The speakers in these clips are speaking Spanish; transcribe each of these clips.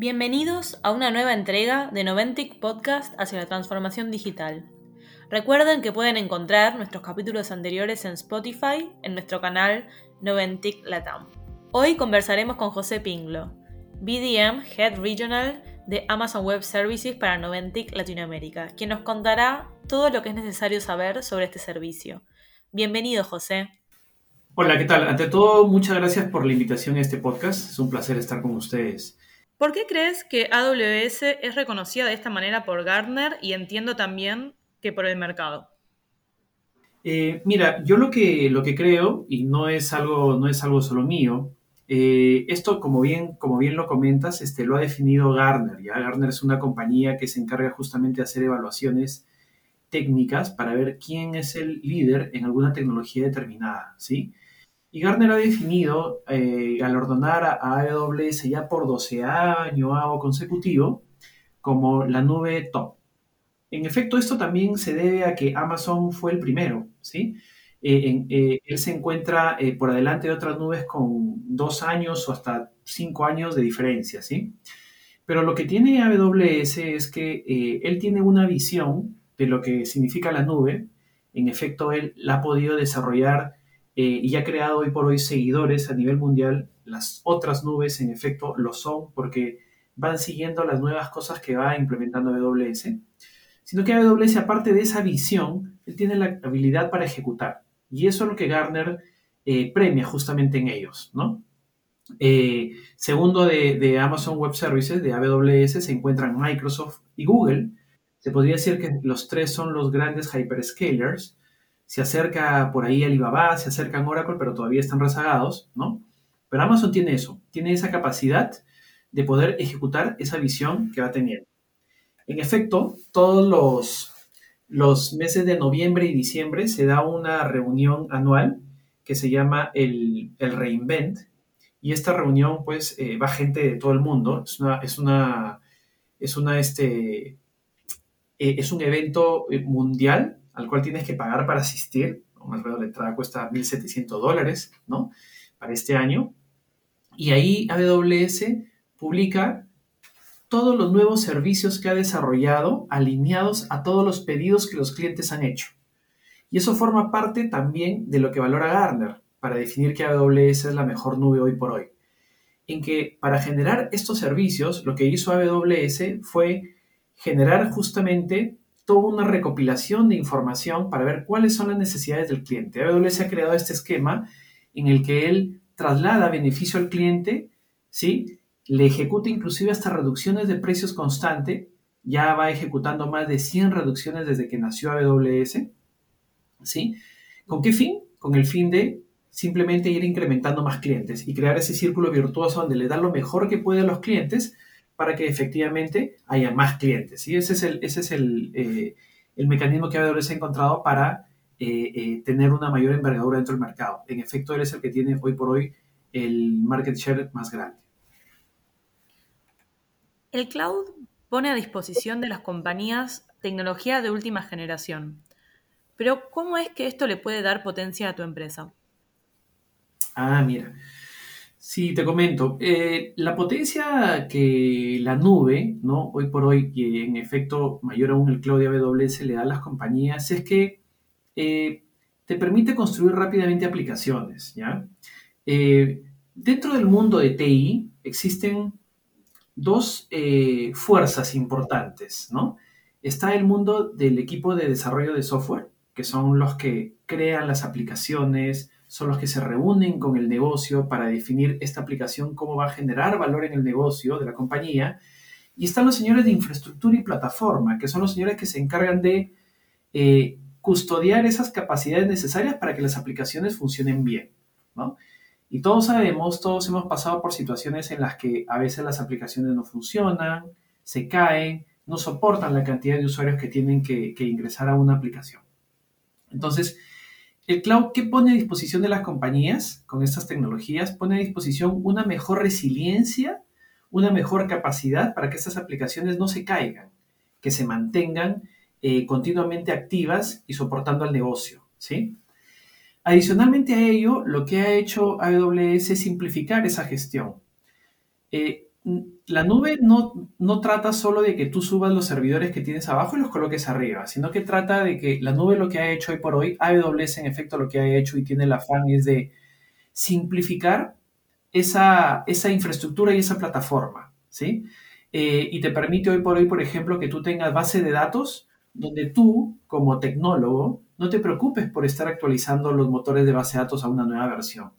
Bienvenidos a una nueva entrega de Noventic Podcast hacia la transformación digital. Recuerden que pueden encontrar nuestros capítulos anteriores en Spotify, en nuestro canal Noventic Latam. Hoy conversaremos con José Pinglo, BDM Head Regional de Amazon Web Services para Noventic Latinoamérica, quien nos contará todo lo que es necesario saber sobre este servicio. Bienvenido, José. Hola, ¿qué tal? Ante todo, muchas gracias por la invitación a este podcast. Es un placer estar con ustedes. ¿Por qué crees que AWS es reconocida de esta manera por Gartner y entiendo también que por el mercado? Eh, mira, yo lo que, lo que creo, y no es algo, no es algo solo mío, eh, esto, como bien, como bien lo comentas, este, lo ha definido Gartner. ¿ya? Gartner es una compañía que se encarga justamente de hacer evaluaciones técnicas para ver quién es el líder en alguna tecnología determinada, ¿sí? Y Gartner ha definido eh, galardonar a AWS ya por 12 años consecutivo como la nube top. En efecto, esto también se debe a que Amazon fue el primero, ¿sí? Eh, eh, él se encuentra por adelante de otras nubes con dos años o hasta cinco años de diferencia, ¿sí? Pero lo que tiene AWS es que él tiene una visión de lo que significa la nube. En efecto, él la ha podido desarrollar eh, y ha creado hoy por hoy seguidores a nivel mundial. Las otras nubes, en efecto, lo son porque van siguiendo las nuevas cosas que va implementando AWS, sino que AWS, aparte de esa visión, él tiene la habilidad para ejecutar. Y eso es lo que Gartner eh, premia justamente en ellos, ¿no? Eh, segundo de, de, Amazon Web Services, de AWS, se encuentran Microsoft y Google. Se podría decir que los tres son los grandes hyperscalers se acerca por ahí Alibaba, se acercan Oracle, pero todavía están rezagados, ¿no? Pero Amazon tiene eso, tiene esa capacidad de poder ejecutar esa visión que va teniendo. En efecto, todos los, los meses de noviembre y diciembre se da una reunión anual que se llama el, Reinvent, y esta reunión, pues, eh, va gente de todo el mundo, es una, es una, es una, este, eh, es un evento eh, mundial al cual tienes que pagar para asistir. Más o menos la entrada cuesta 1.700 dólares, ¿no? Para este año. Y ahí AWS publica todos los nuevos servicios que ha desarrollado alineados a todos los pedidos que los clientes han hecho. Y eso forma parte también de lo que valora Gartner para definir que AWS es la mejor nube hoy por hoy. En que para generar estos servicios, lo que hizo AWS fue generar justamente toda una recopilación de información para ver cuáles son las necesidades del cliente. AWS ha creado este esquema en el que él traslada beneficio al cliente, ¿sí? le ejecuta inclusive hasta reducciones de precios constante, ya va ejecutando más de 100 reducciones desde que nació AWS. ¿sí? ¿Con qué fin? Con el fin de simplemente ir incrementando más clientes y crear ese círculo virtuoso donde le da lo mejor que puede a los clientes para que efectivamente haya más clientes. Y ese es el, ese es el, eh, el mecanismo que AWS ha encontrado para eh, eh, tener una mayor envergadura dentro del mercado. En efecto, él es el que tiene hoy por hoy el market share más grande. El cloud pone a disposición de las compañías tecnología de última generación. Pero ¿cómo es que esto le puede dar potencia a tu empresa? Ah, mira. Sí, te comento. Eh, la potencia que la nube, ¿no? Hoy por hoy, y en efecto mayor aún el cloud AWS le da a las compañías, es que eh, te permite construir rápidamente aplicaciones, ¿ya? Eh, dentro del mundo de TI existen dos fuerzas importantes, ¿no? Está el mundo del equipo de desarrollo de software, que son los que crean las aplicaciones, son los que se reúnen con el negocio para definir esta aplicación, cómo va a generar valor en el negocio de la compañía. Y están los señores de infraestructura y plataforma, que son los señores que se encargan de eh, custodiar esas capacidades necesarias para que las aplicaciones funcionen bien. Y todos sabemos, todos hemos pasado por situaciones en las que a veces las aplicaciones no funcionan, se caen, no soportan la cantidad de usuarios que tienen que, que ingresar a una aplicación. Entonces, el cloud, ¿qué pone a disposición de las compañías con estas tecnologías? Pone a disposición una mejor resiliencia, una mejor capacidad para que estas aplicaciones no se caigan, que se mantengan eh, continuamente activas y soportando al negocio, ¿sí? Adicionalmente a ello, lo que ha hecho AWS es simplificar esa gestión. Eh, la nube no, no trata solo de que tú subas los servidores que tienes abajo y los coloques arriba, sino que trata de que la nube lo que ha hecho hoy por hoy, AWS en efecto lo que ha hecho y tiene el afán es de simplificar esa, esa infraestructura y esa plataforma, ¿sí? Eh, y te permite hoy por hoy, por ejemplo, que tú tengas base de datos donde tú, como tecnólogo, no te preocupes por estar actualizando los motores de base de datos a una nueva versión.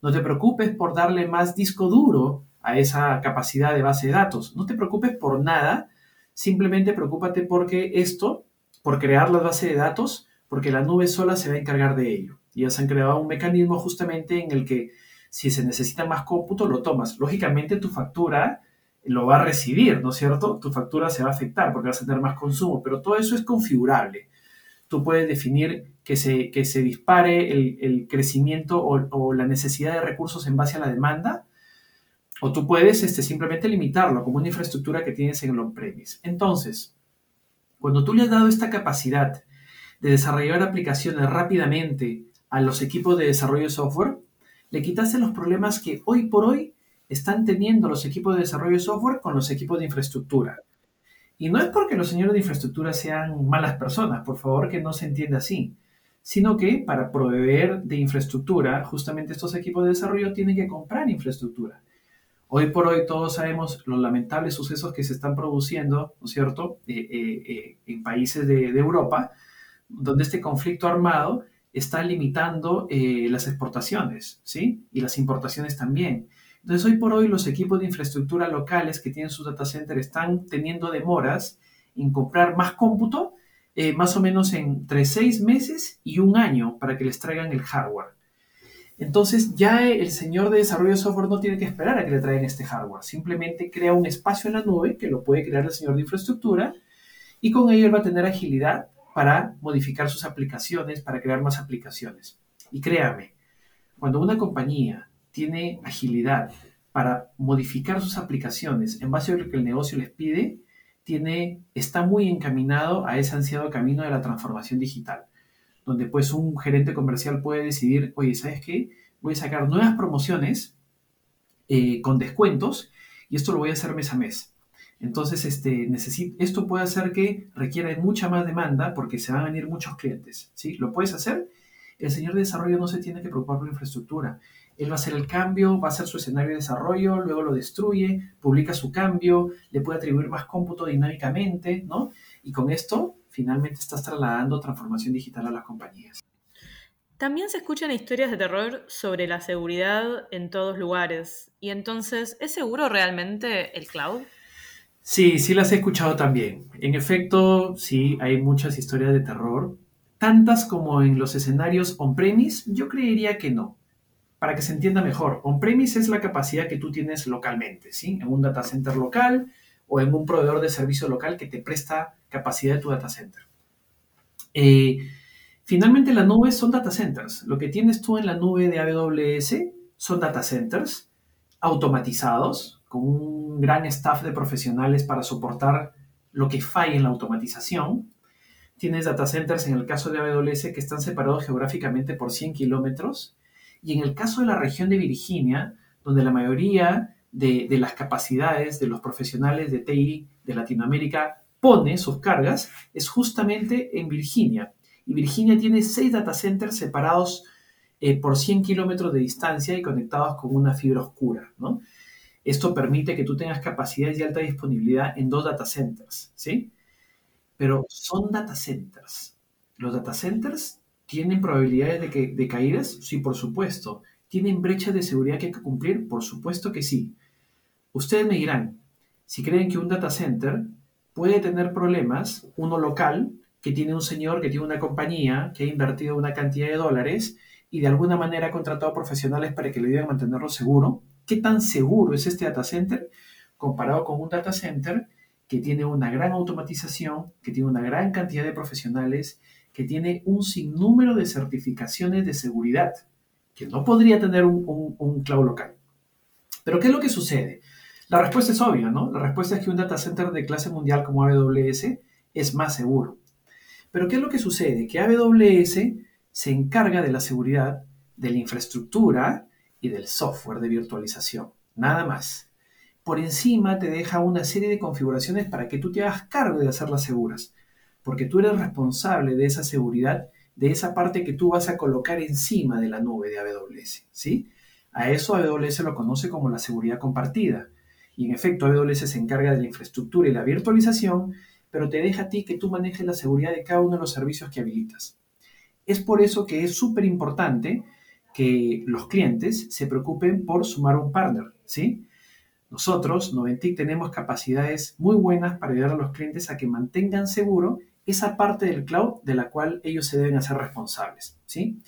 No te preocupes por darle más disco duro a esa capacidad de base de datos. No te preocupes por nada, simplemente preocúpate porque esto, por crear la base de datos, porque la nube sola se va a encargar de ello. Y ya se han creado un mecanismo justamente en el que si se necesita más cómputo, lo tomas. Lógicamente tu factura lo va a recibir, ¿no es cierto? Tu factura se va a afectar porque vas a tener más consumo, pero todo eso es configurable. Tú puedes definir que se, que se dispare el, crecimiento o, o, la necesidad de recursos en base a la demanda o tú puedes este, simplemente limitarlo como una infraestructura que tienes en el on-premise. Entonces, cuando tú le has dado esta capacidad de desarrollar aplicaciones rápidamente a los equipos de desarrollo de software, le quitaste los problemas que hoy por hoy están teniendo los equipos de desarrollo de software con los equipos de infraestructura. Y no es porque los señores de infraestructura sean malas personas, por favor que no se entienda así, sino que para proveer de infraestructura, justamente estos equipos de desarrollo tienen que comprar infraestructura. Hoy por hoy todos sabemos los lamentables sucesos que se están produciendo, ¿no es cierto?, eh, eh, eh, en países de, Europa, donde este conflicto armado está limitando las exportaciones, ¿sí? Y las importaciones también. Entonces, hoy por hoy los equipos de infraestructura locales que tienen sus data centers están teniendo demoras en comprar más cómputo, más o menos entre seis meses y un año para que les traigan el hardware. Entonces ya el señor de desarrollo de software no tiene que esperar a que le traigan este hardware, simplemente crea un espacio en la nube que lo puede crear el señor de infraestructura y con ello él va a tener agilidad para modificar sus aplicaciones, para crear más aplicaciones. Y créame, cuando una compañía tiene agilidad para modificar sus aplicaciones en base a lo que el negocio les pide, tiene, está muy encaminado a ese ansiado camino de la transformación digital donde pues un gerente comercial puede decidir, oye, ¿sabes qué? Voy a sacar nuevas promociones eh, con descuentos y esto lo voy a hacer mes a mes. Entonces, este, esto puede hacer que requiera mucha más demanda porque se van a venir muchos clientes. ¿sí? ¿Lo puedes hacer? El señor de desarrollo no se tiene que preocupar por la infraestructura. Él va a hacer el cambio, va a hacer su escenario de desarrollo, luego lo destruye, publica su cambio, le puede atribuir más cómputo dinámicamente, ¿no? Y con esto finalmente estás trasladando transformación digital a las compañías. También se escuchan historias de terror sobre la seguridad en todos lugares. Y entonces, ¿es seguro realmente el cloud? Sí, sí las he escuchado también. En efecto, sí, hay muchas historias de terror. Tantas como en los escenarios on-premise, yo creería que no. Para que se entienda mejor, on-premise es la capacidad que tú tienes localmente, ¿sí? En un data center local, o en un proveedor de servicio local que te presta capacidad de tu data center. Eh, finalmente, las nubes son data centers. Lo que tienes tú en la nube de AWS son data centers automatizados, con un gran staff de profesionales para soportar lo que falla en la automatización. Tienes data centers en el caso de AWS que están separados geográficamente por 100 kilómetros. Y en el caso de la región de Virginia, donde la mayoría de, las capacidades de los profesionales de TI de Latinoamérica pone sus cargas es justamente en Virginia. Y Virginia tiene seis data centers separados eh, por 100 kilómetros de distancia y conectados con una fibra oscura. ¿no? Esto permite que tú tengas capacidades de alta disponibilidad en dos data centers. ¿sí? Pero son data centers. ¿Los data centers tienen probabilidades de, que, de caídas? Sí, por supuesto. ¿Tienen brechas de seguridad que hay que cumplir? Por supuesto que sí. Ustedes me dirán, si creen que un data center puede tener problemas, uno local, que tiene un señor, que tiene una compañía, que ha invertido una cantidad de dólares y de alguna manera ha contratado profesionales para que le ayuden a mantenerlo seguro, ¿qué tan seguro es este data center comparado con un data center que tiene una gran automatización, que tiene una gran cantidad de profesionales, que tiene un sinnúmero de certificaciones de seguridad, que no podría tener un, un cloud local? Pero ¿qué es lo que sucede? La respuesta es obvia, ¿no? La respuesta es que un data center de clase mundial como AWS es más seguro. Pero ¿qué es lo que sucede? Que AWS se encarga de la seguridad de la infraestructura y del software de virtualización, nada más. por encima te deja una serie de configuraciones para que tú te hagas cargo de hacerlas seguras, porque tú eres responsable de esa seguridad, de esa parte que tú vas a colocar encima de la nube de AWS, ¿sí? A eso AWS lo conoce como la seguridad compartida. Y en efecto, AWS se encarga de la infraestructura y la virtualización, pero te deja a ti que tú manejes la seguridad de cada uno de los servicios que habilitas. Es por eso que es súper importante que los clientes se preocupen por sumar un partner, ¿sí? Nosotros, Noventic, tenemos capacidades muy buenas para ayudar a los clientes a que mantengan seguro esa parte del cloud de la cual ellos se deben hacer responsables, ¿sí?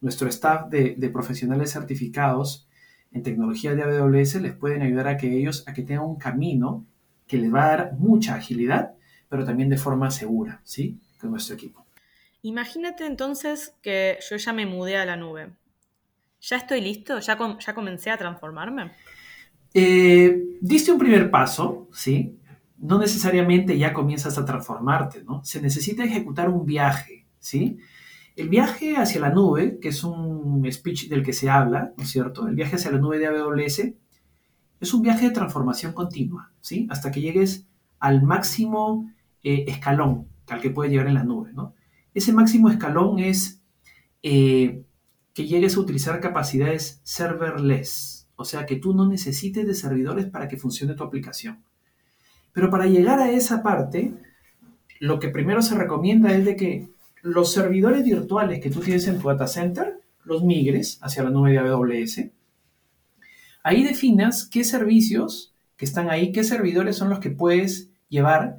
Nuestro staff de, de profesionales certificados en tecnología de AWS les pueden ayudar a que ellos, a que tengan un camino que les va a dar mucha agilidad, pero también de forma segura, ¿sí? Con nuestro equipo. Imagínate entonces que yo ya me mudé a la nube. ¿Ya estoy listo? ¿Ya, ya comencé a transformarme? Eh, diste un primer paso, ¿sí? No necesariamente ya comienzas a transformarte, ¿no? Se necesita ejecutar un viaje, ¿sí? El viaje hacia la nube, que es un speech del que se habla, ¿no es cierto? El viaje hacia la nube de AWS es un viaje de transformación continua, ¿sí? Hasta que llegues al máximo eh, escalón al que puedes llegar en la nube, ¿no? Ese máximo escalón es eh, que llegues a utilizar capacidades serverless, o sea, que tú no necesites de servidores para que funcione tu aplicación. Pero para llegar a esa parte, lo que primero se recomienda es de que los servidores virtuales que tú tienes en tu data center los migres hacia la nube de AWS. Ahí definas qué servicios que están ahí, qué servidores son los que puedes llevar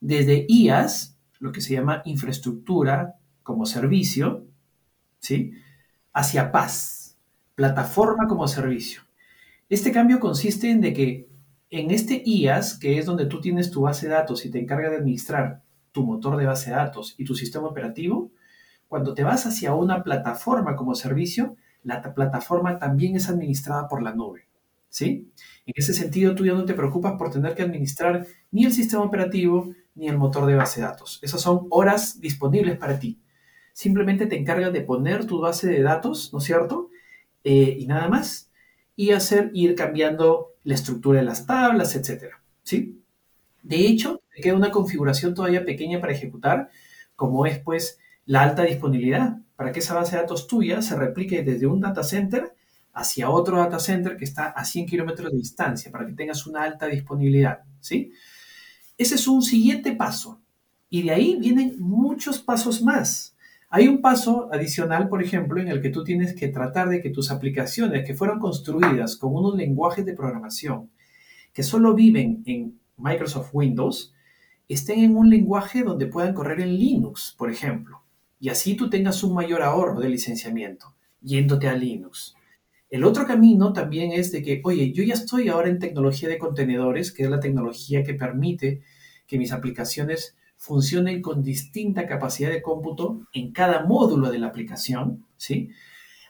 desde IaaS, lo que se llama infraestructura como servicio, ¿sí? hacia PaaS, plataforma como servicio. Este cambio consiste en de que en este IaaS, que es donde tú tienes tu base de datos y te encarga de administrar tu motor de base de datos y tu sistema operativo, cuando te vas hacia una plataforma como servicio, la plataforma también es administrada por la nube. ¿Sí? En ese sentido, tú ya no te preocupas por tener que administrar ni el sistema operativo ni el motor de base de datos. Esas son horas disponibles para ti. Simplemente te encargas de poner tu base de datos, ¿no es cierto? Eh, y nada más. Y hacer, ir cambiando la estructura de las tablas, etcétera. ¿Sí? De hecho, queda una configuración todavía pequeña para ejecutar, como es pues la alta disponibilidad, para que esa base de datos tuya se replique desde un data center hacia otro data center que está a 100 kilómetros de distancia, para que tengas una alta disponibilidad. ¿sí? Ese es un siguiente paso. Y de ahí vienen muchos pasos más. Hay un paso adicional, por ejemplo, en el que tú tienes que tratar de que tus aplicaciones que fueron construidas con unos lenguajes de programación que solo viven en Microsoft Windows, estén en un lenguaje donde puedan correr en Linux, por ejemplo. Y así tú tengas un mayor ahorro de licenciamiento, yéndote a Linux. El otro camino también es de que, oye, yo ya estoy ahora en tecnología de contenedores, que es la tecnología que permite que mis aplicaciones funcionen con distinta capacidad de cómputo en cada módulo de la aplicación, ¿sí?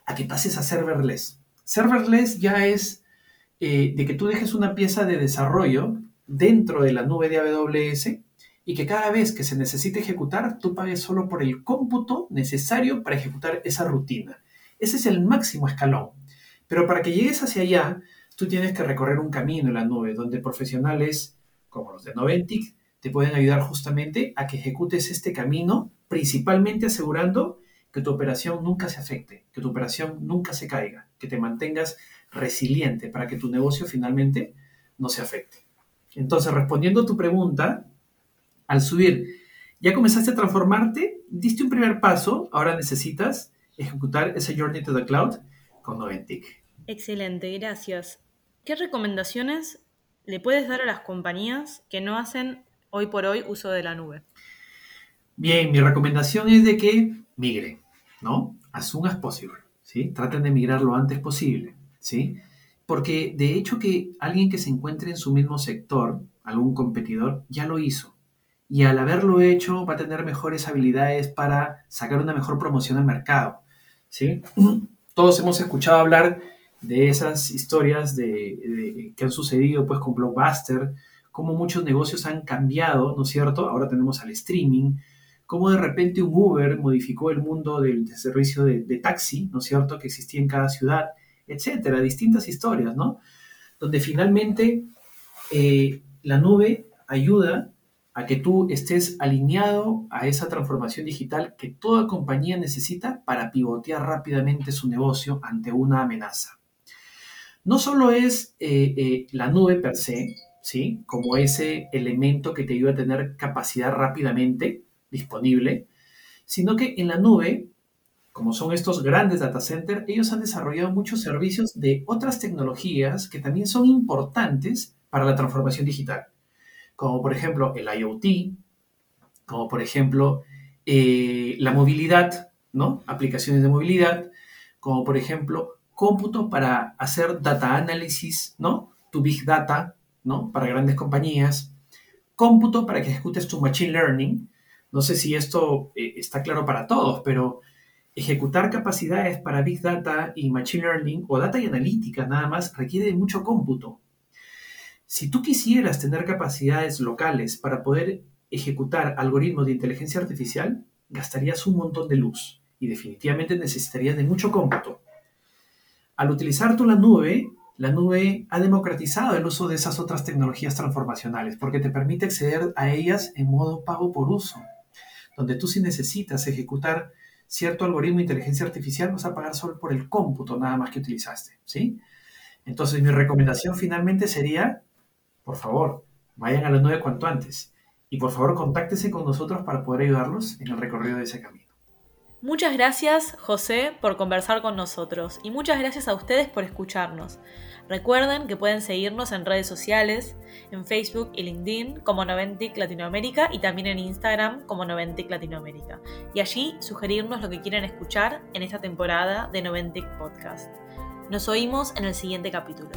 A que pases a serverless. Serverless ya es eh, de que tú dejes una pieza de desarrollo dentro de la nube de AWS y que cada vez que se necesite ejecutar, tú pagues solo por el cómputo necesario para ejecutar esa rutina. Ese es el máximo escalón. Pero para que llegues hacia allá, tú tienes que recorrer un camino en la nube donde profesionales como los de Noventic te pueden ayudar justamente a que ejecutes este camino, principalmente asegurando que tu operación nunca se afecte, que tu operación nunca se caiga, que te mantengas resiliente para que tu negocio finalmente no se afecte. Entonces, respondiendo a tu pregunta, al subir, ya comenzaste a transformarte, diste un primer paso, ahora necesitas ejecutar ese Journey to the Cloud con Noventic. Excelente, gracias. ¿Qué recomendaciones le puedes dar a las compañías que no hacen hoy por hoy uso de la nube? Bien, mi recomendación es de que migren, ¿no? As soon as possible, ¿sí? Traten de migrar lo antes posible, ¿sí? Porque de hecho que alguien que se encuentre en su mismo sector, algún competidor, ya lo hizo. Y al haberlo hecho va a tener mejores habilidades para sacar una mejor promoción al mercado, ¿sí? Todos hemos escuchado hablar de esas historias de, que han sucedido pues con Blockbuster, cómo muchos negocios han cambiado, ¿no es cierto? Ahora tenemos al streaming, cómo de repente un Uber modificó el mundo del, servicio de, taxi, ¿no es cierto?, que existía en cada ciudad, etcétera, distintas historias, ¿no? Donde finalmente eh, la nube ayuda a que tú estés alineado a esa transformación digital que toda compañía necesita para pivotear rápidamente su negocio ante una amenaza. No solo es eh, eh, la nube per se, ¿sí? como ese elemento que te ayuda a tener capacidad rápidamente disponible, sino que en la nube, como son estos grandes data centers, ellos han desarrollado muchos servicios de otras tecnologías que también son importantes para la transformación digital como por ejemplo el IoT, como por ejemplo eh, la movilidad, ¿no? Aplicaciones de movilidad, como por ejemplo cómputo para hacer data análisis, ¿no? Tu big data, ¿no? Para grandes compañías, cómputo para que ejecutes tu machine learning. No sé si esto eh, está claro para todos, pero ejecutar capacidades para big data y machine learning o data y analítica nada más requiere mucho cómputo. Si tú quisieras tener capacidades locales para poder ejecutar algoritmos de inteligencia artificial, gastarías un montón de luz y definitivamente necesitarías de mucho cómputo. Al utilizar tú la nube, la nube ha democratizado el uso de esas otras tecnologías transformacionales porque te permite acceder a ellas en modo pago por uso, donde tú si necesitas ejecutar cierto algoritmo de inteligencia artificial vas a pagar solo por el cómputo nada más que utilizaste, ¿sí? Entonces mi recomendación finalmente sería por favor, vayan a la nube cuanto antes. Y por favor, contáctese con nosotros para poder ayudarlos en el recorrido de ese camino. Muchas gracias, José, por conversar con nosotros y muchas gracias a ustedes por escucharnos. Recuerden que pueden seguirnos en redes sociales, en Facebook y LinkedIn como Noventic Latinoamérica y también en Instagram como Noventic Latinoamérica. Y allí sugerirnos lo que quieren escuchar en esta temporada de Noventic Podcast. Nos oímos en el siguiente capítulo.